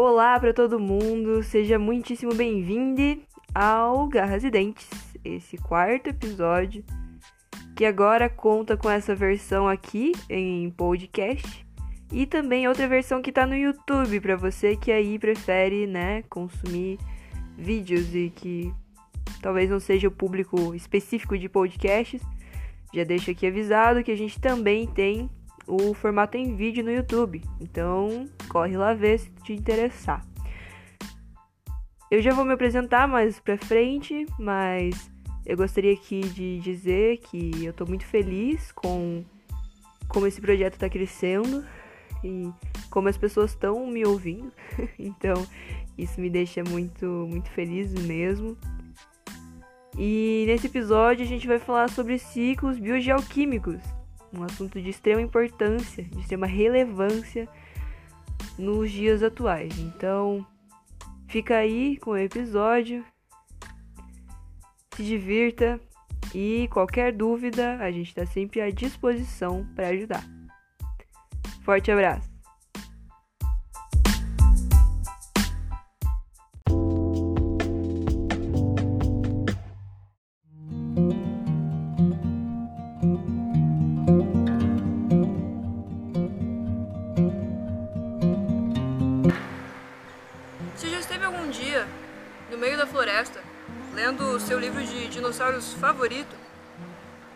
Olá para todo mundo, seja muitíssimo bem-vindo ao Garras e Dentes, esse quarto episódio que agora conta com essa versão aqui em podcast e também outra versão que tá no YouTube para você que aí prefere, né, consumir vídeos e que talvez não seja o público específico de podcasts. Já deixo aqui avisado que a gente também tem o formato em vídeo no YouTube. Então, corre lá ver se te interessar. Eu já vou me apresentar mais pra frente, mas eu gostaria aqui de dizer que eu tô muito feliz com como esse projeto tá crescendo e como as pessoas estão me ouvindo. então, isso me deixa muito muito feliz mesmo. E nesse episódio a gente vai falar sobre ciclos biogeoquímicos um assunto de extrema importância, de extrema relevância nos dias atuais. Então, fica aí com o episódio, se divirta e qualquer dúvida, a gente está sempre à disposição para ajudar. Forte abraço! Dinossauros favorito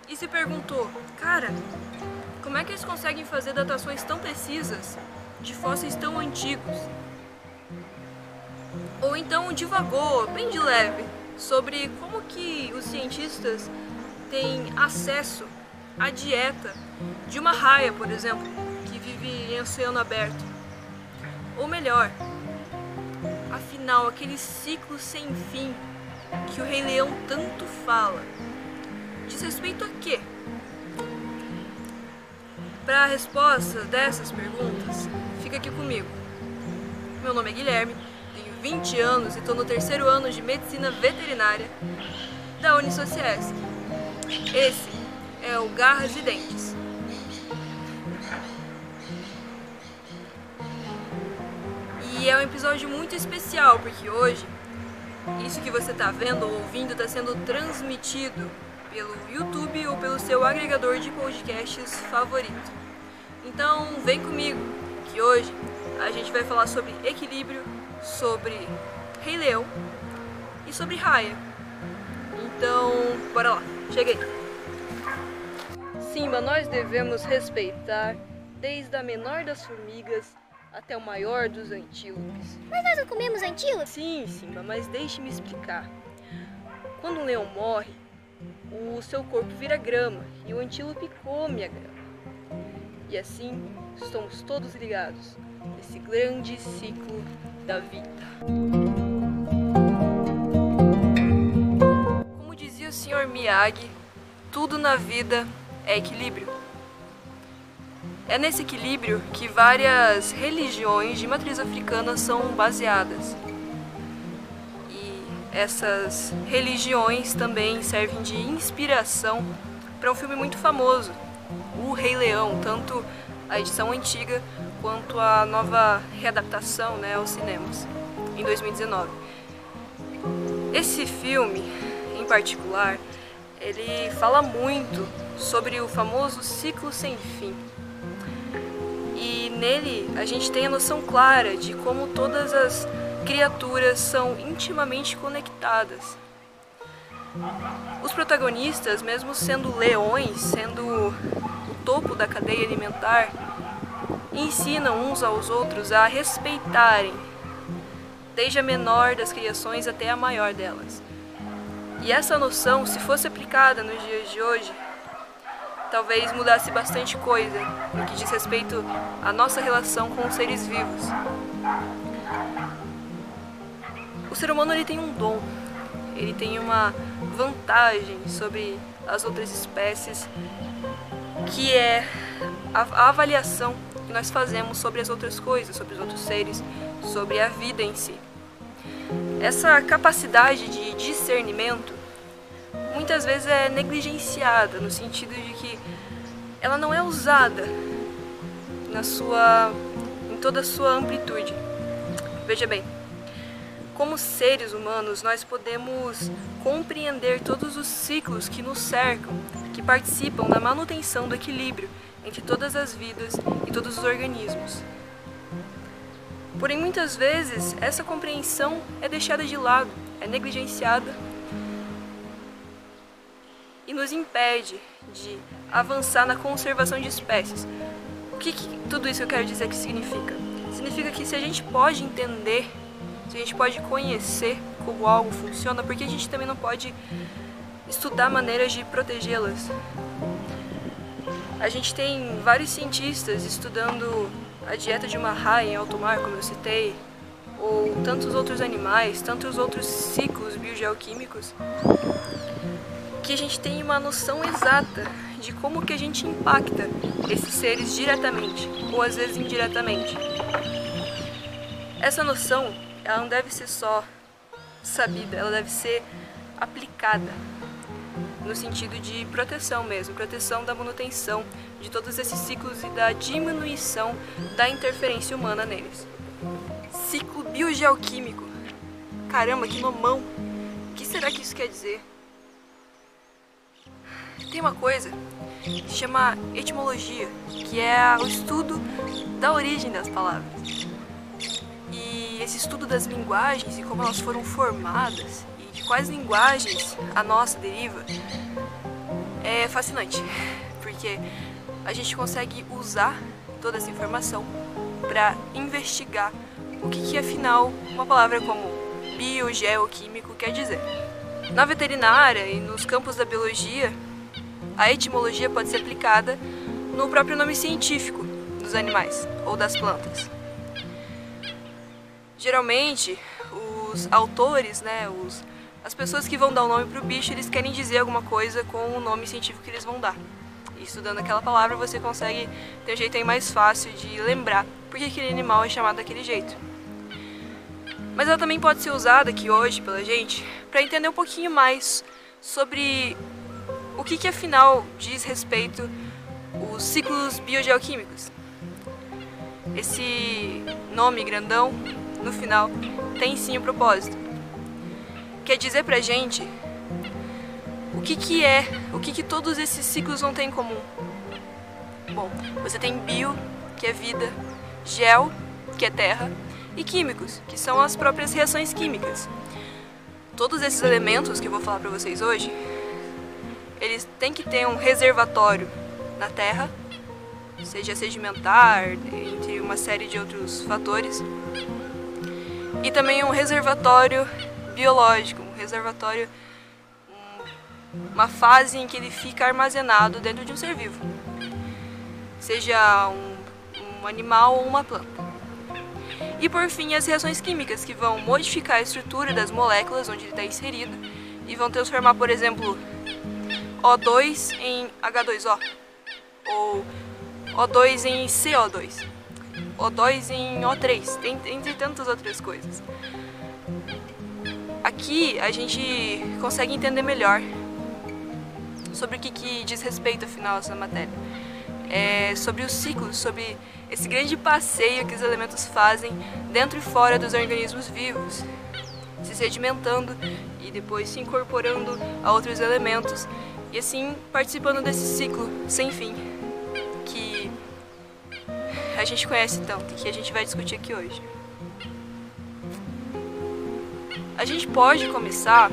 e se perguntou: cara, como é que eles conseguem fazer datações tão precisas de fósseis tão antigos? Ou então divagou, bem de leve, sobre como que os cientistas têm acesso à dieta de uma raia, por exemplo, que vive em oceano aberto. Ou melhor, afinal, aquele ciclo sem fim que o Rei Leão tanto fala diz respeito a quê? Para a resposta dessas perguntas, fica aqui comigo. Meu nome é Guilherme, tenho 20 anos e estou no terceiro ano de Medicina Veterinária da Unisociesc. Esse é o Garras e Dentes. E é um episódio muito especial porque hoje isso que você está vendo ou ouvindo está sendo transmitido pelo YouTube ou pelo seu agregador de podcasts favorito. Então vem comigo, que hoje a gente vai falar sobre equilíbrio, sobre Rei Leão e sobre Raya. Então, bora lá, cheguei. Simba, nós devemos respeitar desde a menor das formigas até o maior dos antílopes. Mas nós não comemos antílope? Sim, Simba, mas deixe-me explicar. Quando um leão morre, o seu corpo vira grama e o antílope come a grama. E assim estamos todos ligados nesse grande ciclo da vida. Como dizia o Sr. Miyagi, tudo na vida é equilíbrio. É nesse equilíbrio que várias religiões de matriz africana são baseadas. E essas religiões também servem de inspiração para um filme muito famoso, O Rei Leão, tanto a edição antiga quanto a nova readaptação né, aos cinemas, em 2019. Esse filme, em particular, ele fala muito sobre o famoso ciclo sem fim nele a gente tem a noção clara de como todas as criaturas são intimamente conectadas. Os protagonistas, mesmo sendo leões, sendo o topo da cadeia alimentar, ensinam uns aos outros a respeitarem, desde a menor das criações até a maior delas. E essa noção, se fosse aplicada nos dias de hoje, talvez mudasse bastante coisa no que diz respeito à nossa relação com os seres vivos. O ser humano ele tem um dom, ele tem uma vantagem sobre as outras espécies, que é a, avaliação que nós fazemos sobre as outras coisas, sobre os outros seres, sobre a vida em si. Essa capacidade de discernimento muitas vezes é negligenciada no sentido de que ela não é usada na sua em toda a sua amplitude. Veja bem, como seres humanos, nós podemos compreender todos os ciclos que nos cercam, que participam da manutenção do equilíbrio entre todas as vidas e todos os organismos. Porém, muitas vezes, essa compreensão é deixada de lado, é negligenciada e nos impede de avançar na conservação de espécies. O que, que tudo isso eu quero dizer que significa? Significa que se a gente pode entender, se a gente pode conhecer como algo funciona, porque a gente também não pode estudar maneiras de protegê-las. A gente tem vários cientistas estudando a dieta de uma raia em alto mar, como eu citei, ou tantos outros animais, tantos outros ciclos biogeoquímicos, que a gente tem uma noção exata de como que a gente impacta esses seres diretamente, ou às vezes indiretamente. Essa noção, ela não deve ser só sabida, ela deve ser aplicada no sentido de proteção mesmo, proteção da manutenção de todos esses ciclos e da diminuição da interferência humana neles. Ciclo biogeoquímico. Caramba, que nomão! O que será que isso quer dizer? Tem uma coisa que se chama etimologia, que é o estudo da origem das palavras. E esse estudo das linguagens e como elas foram formadas e de quais linguagens a nossa deriva é fascinante, porque a gente consegue usar toda essa informação para investigar o que, que afinal uma palavra como biogeoquímico quer dizer. Na veterinária e nos campos da biologia, a etimologia pode ser aplicada no próprio nome científico dos animais ou das plantas. Geralmente, os autores, né, os, as pessoas que vão dar o nome para o bicho, eles querem dizer alguma coisa com o nome científico que eles vão dar. E estudando aquela palavra, você consegue ter um jeito aí mais fácil de lembrar porque aquele animal é chamado daquele jeito. Mas ela também pode ser usada aqui hoje pela gente para entender um pouquinho mais sobre o que, que afinal diz respeito os ciclos biogeoquímicos. Esse nome grandão, no final, tem sim um propósito. Quer dizer pra gente o que, que é, o que, que todos esses ciclos vão ter em comum. Bom, você tem bio, que é vida, gel, que é terra, e químicos, que são as próprias reações químicas. Todos esses elementos que eu vou falar para vocês hoje, eles têm que ter um reservatório na terra, seja sedimentar, entre uma série de outros fatores, e também um reservatório biológico, um reservatório, uma fase em que ele fica armazenado dentro de um ser vivo, seja um, um animal ou uma planta. E por fim, as reações químicas, que vão modificar a estrutura das moléculas onde ele está inserido e vão transformar, por exemplo, O2 em H2O, ou O2 em CO2, O2 em O3, entre tantas outras coisas. Aqui a gente consegue entender melhor sobre o que, que diz respeito, afinal, essa matéria. É sobre os ciclos, sobre esse grande passeio que os elementos fazem dentro e fora dos organismos vivos, se sedimentando e depois se incorporando a outros elementos e assim participando desse ciclo sem fim que a gente conhece tanto e que a gente vai discutir aqui hoje. A gente pode começar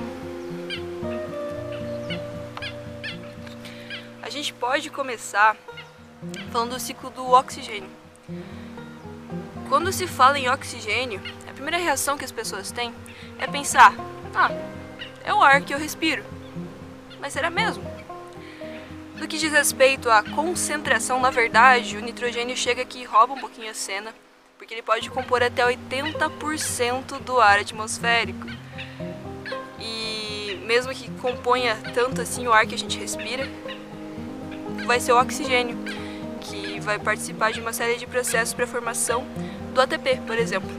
A gente pode começar falando do ciclo do oxigênio. Quando se fala em oxigênio, a primeira reação que as pessoas têm é pensar: ah, é o ar que eu respiro. Mas será mesmo? No que diz respeito à concentração, na verdade, o nitrogênio chega aqui e rouba um pouquinho a cena, porque ele pode compor até 80% do ar atmosférico. E mesmo que componha tanto assim o ar que a gente respira, vai ser o oxigênio vai participar de uma série de processos para a formação do ATP, por exemplo.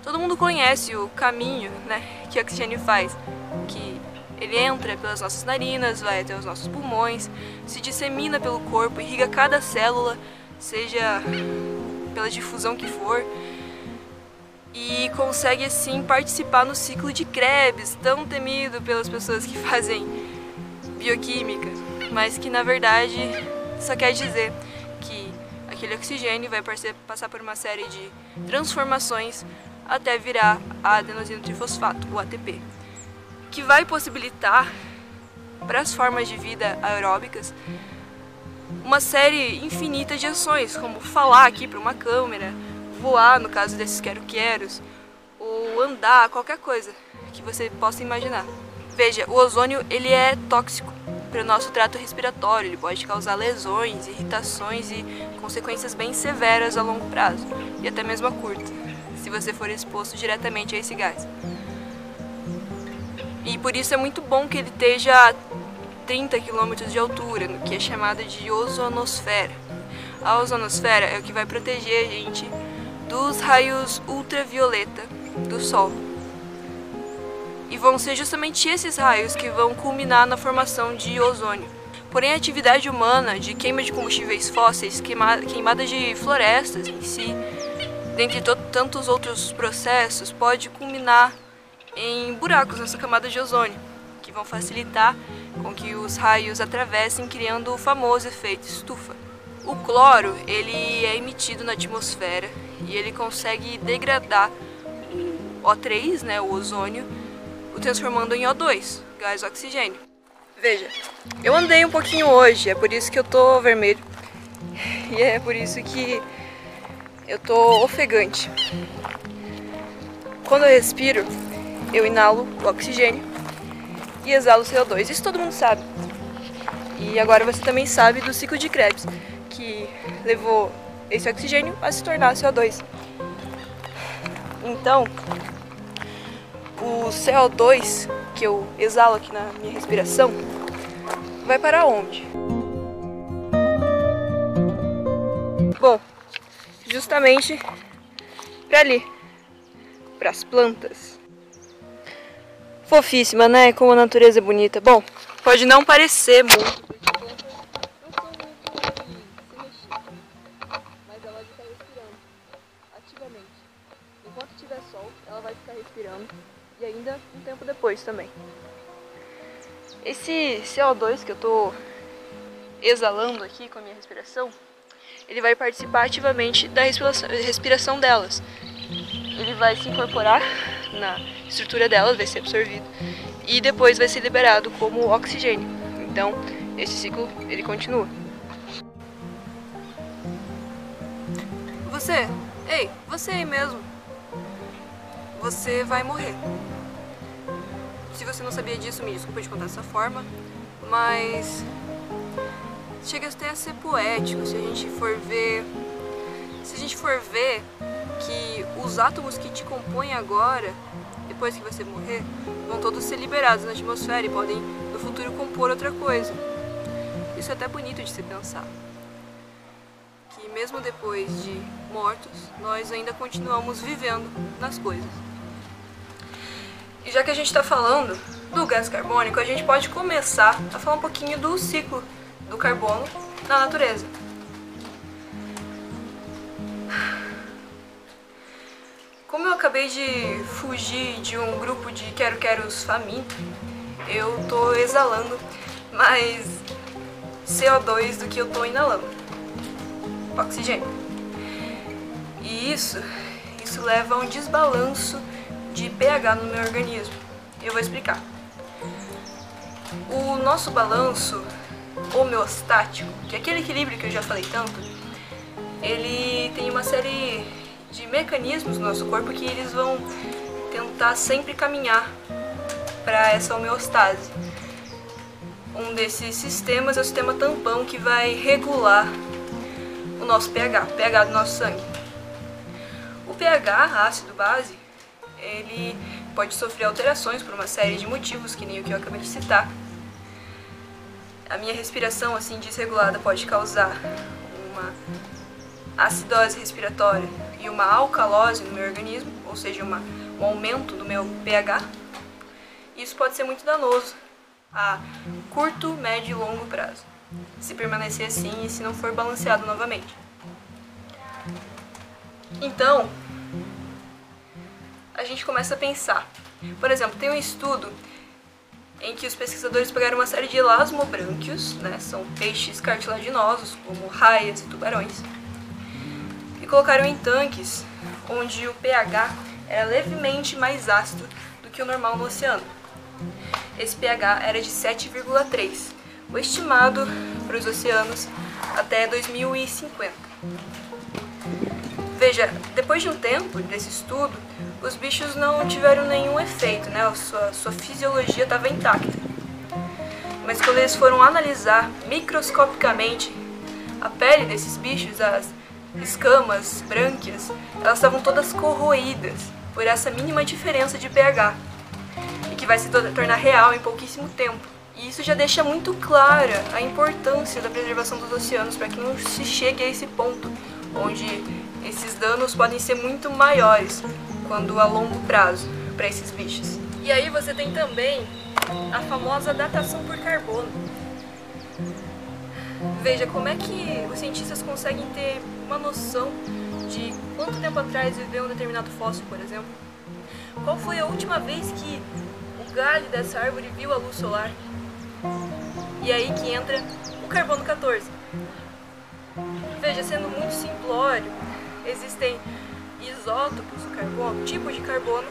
Todo mundo conhece o caminho né, que o oxigênio faz, que ele entra pelas nossas narinas, vai até os nossos pulmões, se dissemina pelo corpo, irriga cada célula, seja pela difusão que for. e consegue assim participar no ciclo de Krebs, tão temido pelas pessoas que fazem bioquímica, mas que na verdade só quer dizer que aquele oxigênio vai passar por uma série de transformações até virar a adenosina trifosfato, o ATP, que vai possibilitar para as formas de vida aeróbicas uma série infinita de ações, como falar aqui para uma câmera, voar, no caso desses quero-queros, ou andar, qualquer coisa que você possa imaginar. Veja, o ozônio ele é tóxico para o nosso trato respiratório, ele pode causar lesões, irritações e consequências bem severas a longo prazo, e até mesmo a curto, se você for exposto diretamente a esse gás. E por isso é muito bom que ele esteja a 30 km de altura, no que é chamada de ozonosfera. A ozonosfera é o que vai proteger a gente dos raios ultravioleta do Sol. E vão ser justamente esses raios que vão culminar na formação de ozônio. Porém, a atividade humana de queima de combustíveis fósseis, queima, queimada de florestas em si, dentre tantos outros processos, pode culminar em buracos nessa camada de ozônio, que vão facilitar com que os raios atravessem, criando o famoso efeito estufa. O cloro ele é emitido na atmosfera e ele consegue degradar o O3, né, o ozônio, o transformando em O2, gás oxigênio. Veja, eu andei um pouquinho hoje, é por isso que eu tô vermelho. E é por isso que eu tô ofegante. Quando eu respiro, eu inalo o oxigênio e exalo o CO2. Isso todo mundo sabe. E agora você também sabe do ciclo de Krebs, que levou esse oxigênio a se tornar CO2. Então, o CO2 que eu exalo aqui na minha respiração vai para onde? Bom, justamente para ali, para as plantas. Fofíssima, né? Como a natureza é bonita. Bom, pode não parecer muito depois também. Esse CO2 que eu tô exalando aqui com a minha respiração, ele vai participar ativamente da respiração, respiração delas. Ele vai se incorporar na estrutura delas, vai ser absorvido e depois vai ser liberado como oxigênio. Então, esse ciclo ele continua. Você, ei, você aí mesmo. Você vai morrer. Se você não sabia disso, me desculpa de contar dessa forma, mas chega até a ser poético se a gente for ver se a gente for ver que os átomos que te compõem agora, depois que você morrer, vão todos ser liberados na atmosfera e podem no futuro compor outra coisa. Isso é até bonito de se pensar. Que mesmo depois de mortos, nós ainda continuamos vivendo nas coisas. E já que a gente está falando do gás carbônico, a gente pode começar a falar um pouquinho do ciclo do carbono na natureza. Acabei de fugir de um grupo de quero-queros faminto, eu tô exalando mais CO2 do que eu tô inalando. Oxigênio. E isso, isso leva a um desbalanço de pH no meu organismo. Eu vou explicar. O nosso balanço homeostático, que é aquele equilíbrio que eu já falei tanto, ele tem uma série de mecanismos no nosso corpo que eles vão tentar sempre caminhar para essa homeostase. Um desses sistemas é o sistema tampão que vai regular o nosso pH, o pH do nosso sangue. O pH, ácido base, ele pode sofrer alterações por uma série de motivos, que nem o que eu acabei de citar. A minha respiração assim desregulada pode causar uma acidose respiratória e uma alcalose no meu organismo, ou seja, uma, um aumento do meu pH. Isso pode ser muito danoso a curto, médio e longo prazo, se permanecer assim e se não for balanceado novamente. Então, a gente começa a pensar. Por exemplo, tem um estudo em que os pesquisadores pegaram uma série de elasmobrânquios, né, são peixes cartilaginosos, como raias e tubarões, e colocaram em tanques onde o pH era levemente mais ácido do que o normal no oceano. Esse pH era de 7,3, o estimado para os oceanos até 2050. Veja, depois de um tempo desse estudo, os bichos não tiveram nenhum efeito, né? A sua, sua fisiologia estava intacta. Mas quando eles foram analisar microscopicamente a pele desses bichos, as escamas, brânquias, elas estavam todas corroídas por essa mínima diferença de pH e que vai se tornar real em pouquíssimo tempo. E isso já deixa muito clara a importância da preservação dos oceanos para que não se chegue a esse ponto onde esses danos podem ser muito maiores quando a longo prazo para esses bichos. E aí você tem também a famosa datação por carbono. Veja como é que os cientistas conseguem ter uma noção de quanto tempo atrás viveu um determinado fóssil, por exemplo. Qual foi a última vez que o galho dessa árvore viu a luz solar? E aí que entra o carbono 14. Veja, sendo muito simplório, existem isótopos do carbono, tipos de carbono,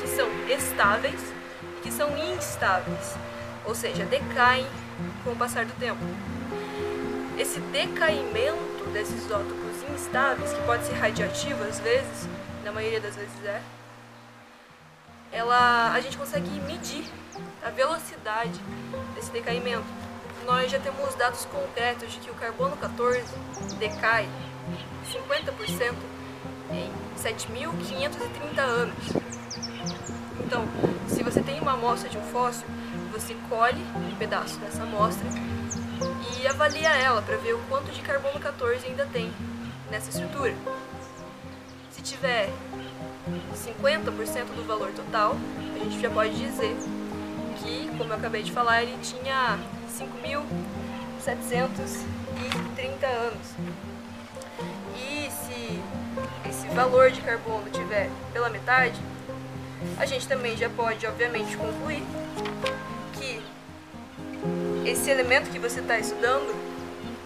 que são estáveis e que são instáveis, ou seja, decaem com o passar do tempo. Esse decaimento desses isótopos instáveis, que pode ser radioativo às vezes, na maioria das vezes é, ela, a gente consegue medir a velocidade desse decaimento. Nós já temos dados concretos de que o carbono 14 decai 50% em 7.530 anos. Então, se você tem uma amostra de um fóssil, você colhe um pedaço dessa amostra e avalia ela para ver o quanto de carbono 14 ainda tem nessa estrutura. Se tiver 50% do valor total, a gente já pode dizer que, como eu acabei de falar, ele tinha 5.730 anos. E se esse valor de carbono tiver pela metade, a gente também já pode, obviamente, concluir esse elemento que você está estudando,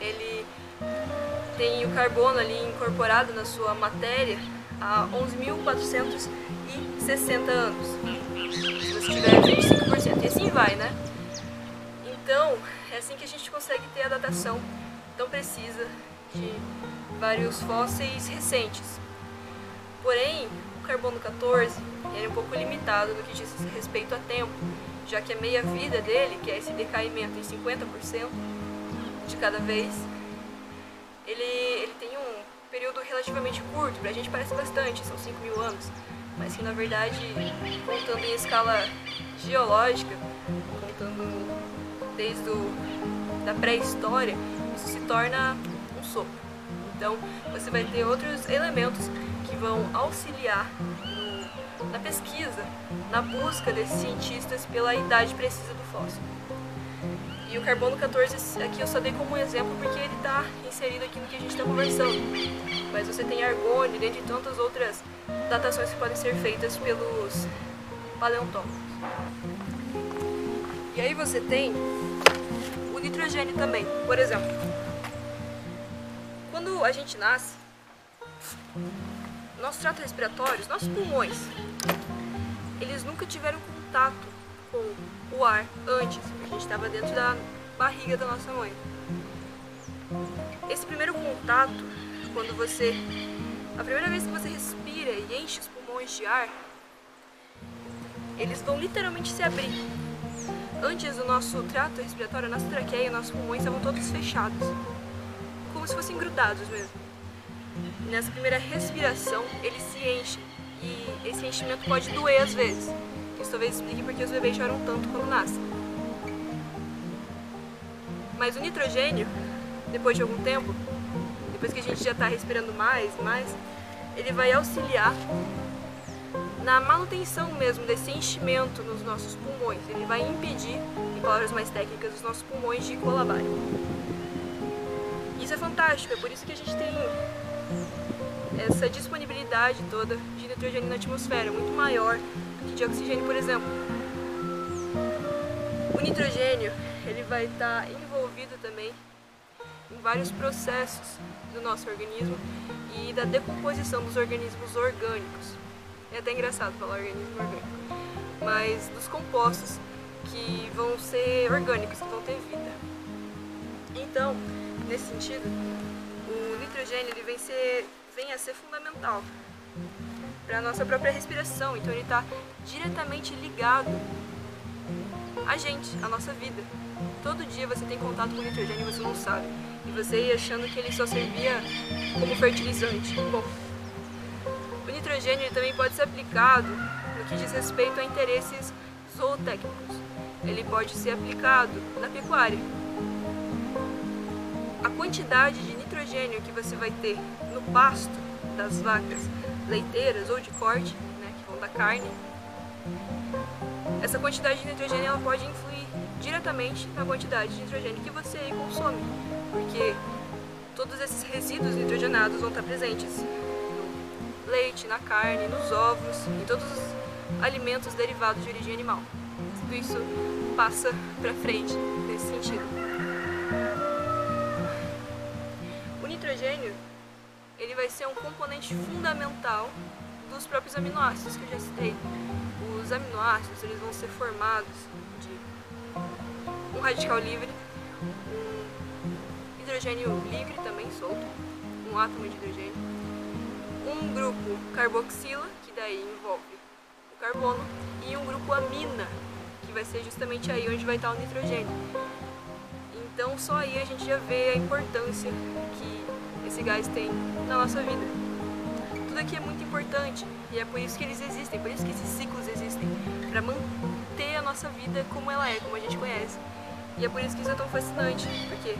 ele tem o carbono ali incorporado na sua matéria há 11.460 anos. Se você tiver 25%, e assim vai, né? Então, é assim que a gente consegue ter a datação tão precisa de vários fósseis recentes. Porém, o carbono 14 é um pouco limitado no que diz respeito a tempo, já que a meia-vida dele, que é esse decaimento em 50% de cada vez, ele, ele tem um período relativamente curto, pra gente parece bastante, são 5 mil anos, mas que na verdade, contando em escala geológica, contando desde o, da pré-história, isso se torna um sopro. Então, você vai ter outros elementos que vão auxiliar no, na pesquisa, na busca desses cientistas pela idade precisa do fóssil. E o carbono 14 aqui eu só dei como exemplo porque ele está inserido aqui no que a gente está conversando. Mas você tem argônio, dentre tantas outras datações que podem ser feitas pelos paleontólogos. E aí você tem o nitrogênio também. Por exemplo, quando a gente nasce, nosso trato respiratório, os nossos pulmões, eles nunca tiveram contato com o ar antes. A gente estava dentro da barriga da nossa mãe. Esse primeiro contato, quando você. A primeira vez que você respira e enche os pulmões de ar, eles vão literalmente se abrir. Antes o nosso trato respiratório, a nossa traqueia, nossos pulmões estavam todos fechados, como se fossem grudados mesmo nessa primeira respiração, eles se enchem. E esse enchimento pode doer às vezes. Isso talvez explique porque os bebês choram tanto quando nascem. Mas o nitrogênio, depois de algum tempo, depois que a gente já está respirando mais e mais, ele vai auxiliar na manutenção mesmo desse enchimento nos nossos pulmões. Ele vai impedir, em palavras mais técnicas, os nossos pulmões de colabarem. Isso é fantástico, é por isso que a gente tem essa disponibilidade toda de nitrogênio na atmosfera, muito maior do que de oxigênio, por exemplo. O nitrogênio ele vai estar envolvido também em vários processos do nosso organismo e da decomposição dos organismos orgânicos. É até engraçado falar organismo orgânico, mas dos compostos que vão ser orgânicos, que vão ter vida. Então, nesse sentido, nitrogênio ele vem, ser, vem a ser fundamental para a nossa própria respiração, então ele está diretamente ligado a gente, a nossa vida. Todo dia você tem contato com nitrogênio e você não sabe. E você ia achando que ele só servia como fertilizante. Bom, o nitrogênio também pode ser aplicado no que diz respeito a interesses zootécnicos. Ele pode ser aplicado na pecuária. A quantidade de nitrogênio que você vai ter no pasto das vacas leiteiras ou de corte, né, que vão da carne, essa quantidade de nitrogênio ela pode influir diretamente na quantidade de nitrogênio que você consome, porque todos esses resíduos nitrogenados vão estar presentes no leite, na carne, nos ovos, em todos os alimentos derivados de origem animal. Tudo isso passa para frente nesse sentido. Vai ser um componente fundamental dos próprios aminoácidos que eu já citei. Os aminoácidos eles vão ser formados de um radical livre, um hidrogênio livre também solto, um átomo de hidrogênio, um grupo carboxila, que daí envolve o carbono, e um grupo amina, que vai ser justamente aí onde vai estar o nitrogênio. Então só aí a gente já vê a importância que esse gás tem na nossa vida. Tudo aqui é muito importante e é por isso que eles existem, por isso que esses ciclos existem, para manter a nossa vida como ela é, como a gente conhece. E é por isso que isso é tão fascinante, porque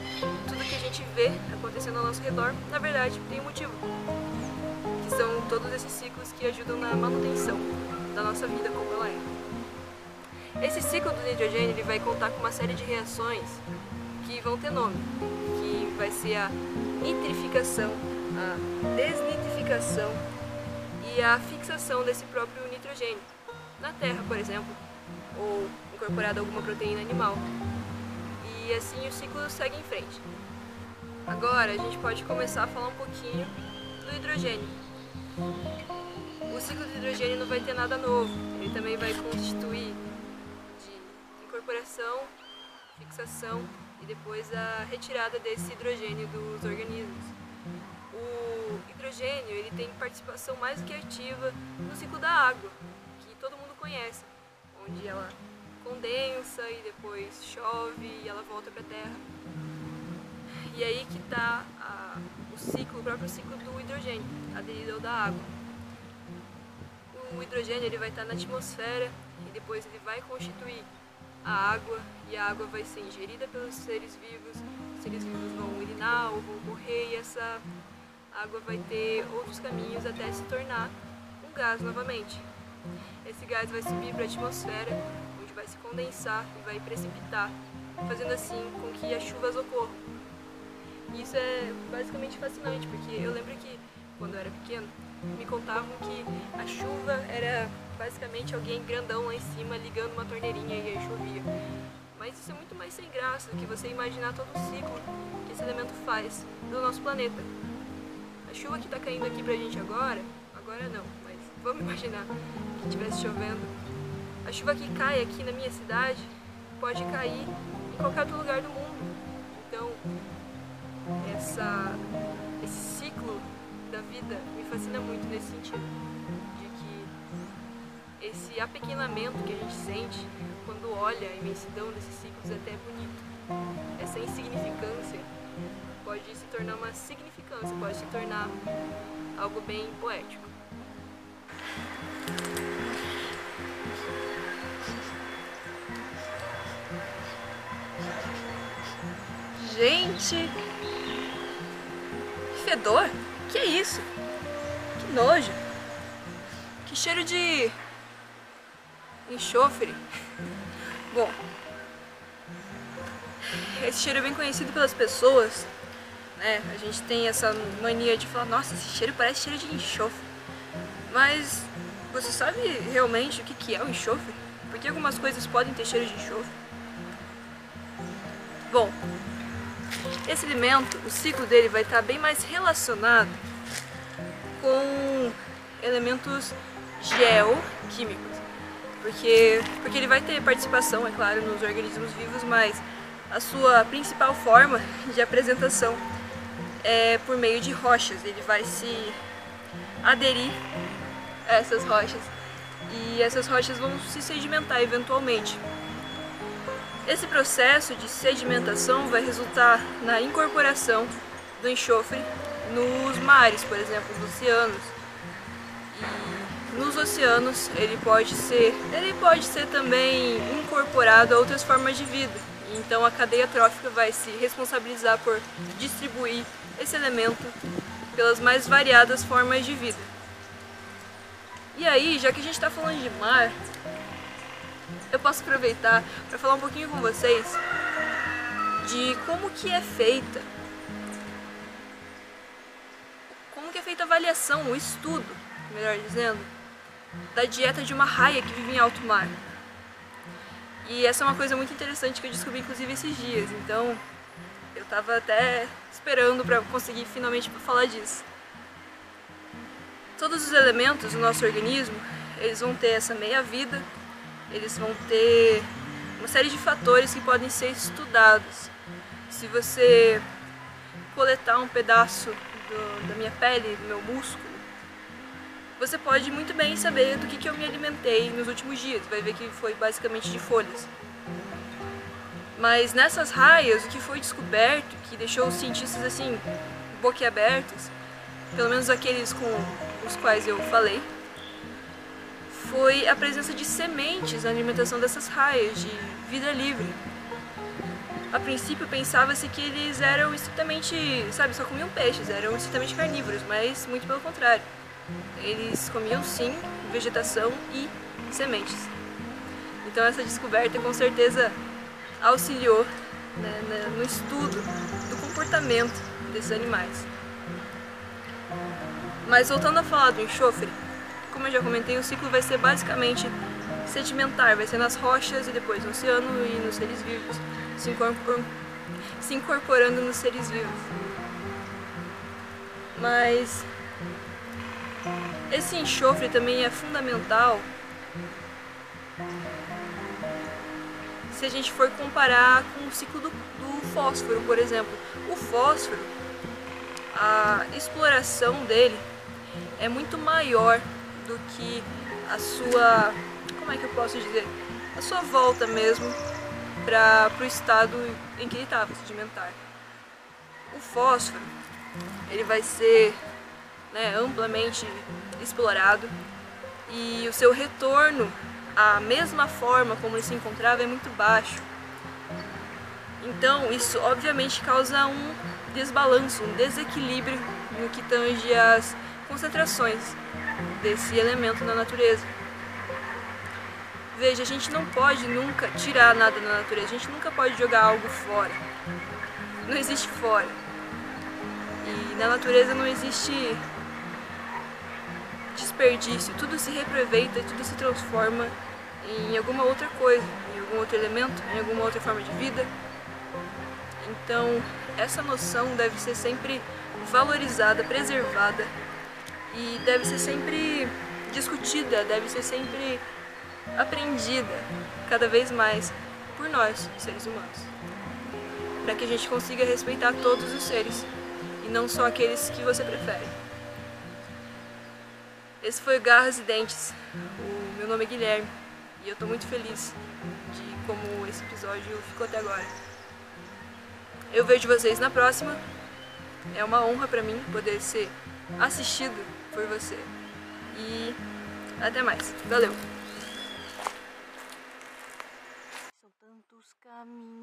tudo que a gente vê acontecendo ao nosso redor, na verdade, tem um motivo. Que são todos esses ciclos que ajudam na manutenção da nossa vida como ela é. Esse ciclo do nitrogênio ele vai contar com uma série de reações que vão ter nome, vai ser a nitrificação, a desnitrificação e a fixação desse próprio nitrogênio na terra, por exemplo, ou incorporado a alguma proteína animal. E assim o ciclo segue em frente. Agora a gente pode começar a falar um pouquinho do hidrogênio. O ciclo do hidrogênio não vai ter nada novo, ele também vai constituir de incorporação, fixação e depois a retirada desse hidrogênio dos organismos. O hidrogênio ele tem participação mais do que ativa no ciclo da água, que todo mundo conhece, onde ela condensa e depois chove e ela volta para a Terra. E aí que está o ciclo, o próprio ciclo do hidrogênio, aderido ao da água. O hidrogênio ele vai estar na atmosfera e depois ele vai constituir a água e a água vai ser ingerida pelos seres vivos, os seres vivos vão urinar ou vão morrer e essa água vai ter outros caminhos até se tornar um gás novamente. Esse gás vai subir para a atmosfera, onde vai se condensar e vai precipitar, fazendo assim com que as chuvas ocorram. Isso é basicamente fascinante, porque eu lembro que quando eu era pequeno, me contavam que a chuva era basicamente alguém grandão lá em cima ligando uma torneirinha e aí chovia. Mas isso é muito mais sem graça do que você imaginar todo o ciclo que esse elemento faz do nosso planeta. A chuva que está caindo aqui pra gente agora, agora não, mas vamos imaginar que estivesse chovendo. A chuva que cai aqui na minha cidade pode cair em qualquer outro lugar do mundo. Então, essa, esse ciclo da vida me fascina muito nesse sentido. Esse apequenamento que a gente sente quando olha a imensidão desses ciclos é até bonito. Essa insignificância pode se tornar uma significância, pode se tornar algo bem poético. Gente, que fedor! Que é isso? Que nojo! Que cheiro de enxofre! Bom, esse cheiro é bem conhecido pelas pessoas né? A gente tem essa mania de falar, nossa, esse cheiro parece cheiro de enxofre. Mas você sabe realmente o que é o enxofre? Porque algumas coisas podem ter cheiro de enxofre. Bom, esse alimento, o ciclo dele vai estar bem mais relacionado com elementos geoquímicos. Porque, porque ele vai ter participação, é claro, nos organismos vivos, mas a sua principal forma de apresentação é por meio de rochas. Ele vai se aderir a essas rochas e essas rochas vão se sedimentar eventualmente. Esse processo de sedimentação vai resultar na incorporação do enxofre nos mares, por exemplo, nos oceanos. Nos oceanos ele pode ser, ele pode ser também incorporado a outras formas de vida. Então a cadeia trófica vai se responsabilizar por distribuir esse elemento pelas mais variadas formas de vida. E aí, já que a gente está falando de mar, eu posso aproveitar para falar um pouquinho com vocês de como que é feita como que é feita a avaliação, o estudo, melhor dizendo, da dieta de uma raia que vive em alto mar. E essa é uma coisa muito interessante que eu descobri inclusive esses dias, então eu estava até esperando para conseguir finalmente falar disso. Todos os elementos do nosso organismo, eles vão ter essa meia-vida eles vão ter uma série de fatores que podem ser estudados. Se você coletar um pedaço do, da minha pele, do meu músculo, você pode muito bem saber do que, que eu me alimentei nos últimos dias. Vai ver que foi basicamente de folhas. Mas nessas raias, o que foi descoberto, que deixou os cientistas assim, boquiabertos, pelo menos aqueles com os quais eu falei, foi a presença de sementes na alimentação dessas raias de vida livre. A princípio pensava-se que eles eram estritamente, sabe, só comiam peixes, eram estritamente carnívoros, mas muito pelo contrário. Eles comiam sim vegetação e sementes. Então essa descoberta com certeza auxiliou né, no estudo do comportamento desses animais. Mas voltando a falar do enxofre, como eu já comentei, o ciclo vai ser basicamente sedimentar, vai ser nas rochas e depois no oceano e nos seres vivos, se, incorpor se incorporando nos seres vivos. Mas esse enxofre também é fundamental se a gente for comparar com o ciclo do, do fósforo, por exemplo. O fósforo, a exploração dele é muito maior do que a sua, como é que eu posso dizer, a sua volta mesmo para o estado em que ele estava, sedimentar. O fósforo, ele vai ser né, amplamente explorado e o seu retorno à mesma forma como ele se encontrava é muito baixo. Então, isso obviamente causa um desbalanço, um desequilíbrio no que tange as concentrações desse elemento na natureza. Veja, a gente não pode nunca tirar nada da natureza, a gente nunca pode jogar algo fora. Não existe fora. E na natureza não existe desperdício, tudo se reaproveita, tudo se transforma em alguma outra coisa, em algum outro elemento, em alguma outra forma de vida. Então, essa noção deve ser sempre valorizada, preservada e deve ser sempre discutida, deve ser sempre aprendida cada vez mais por nós, seres humanos. Para que a gente consiga respeitar todos os seres e não só aqueles que você prefere. Esse foi Garras e Dentes. O meu nome é Guilherme e eu estou muito feliz de como esse episódio ficou até agora. Eu vejo vocês na próxima. É uma honra para mim poder ser assistido por você. E até mais. Valeu! São tantos caminhos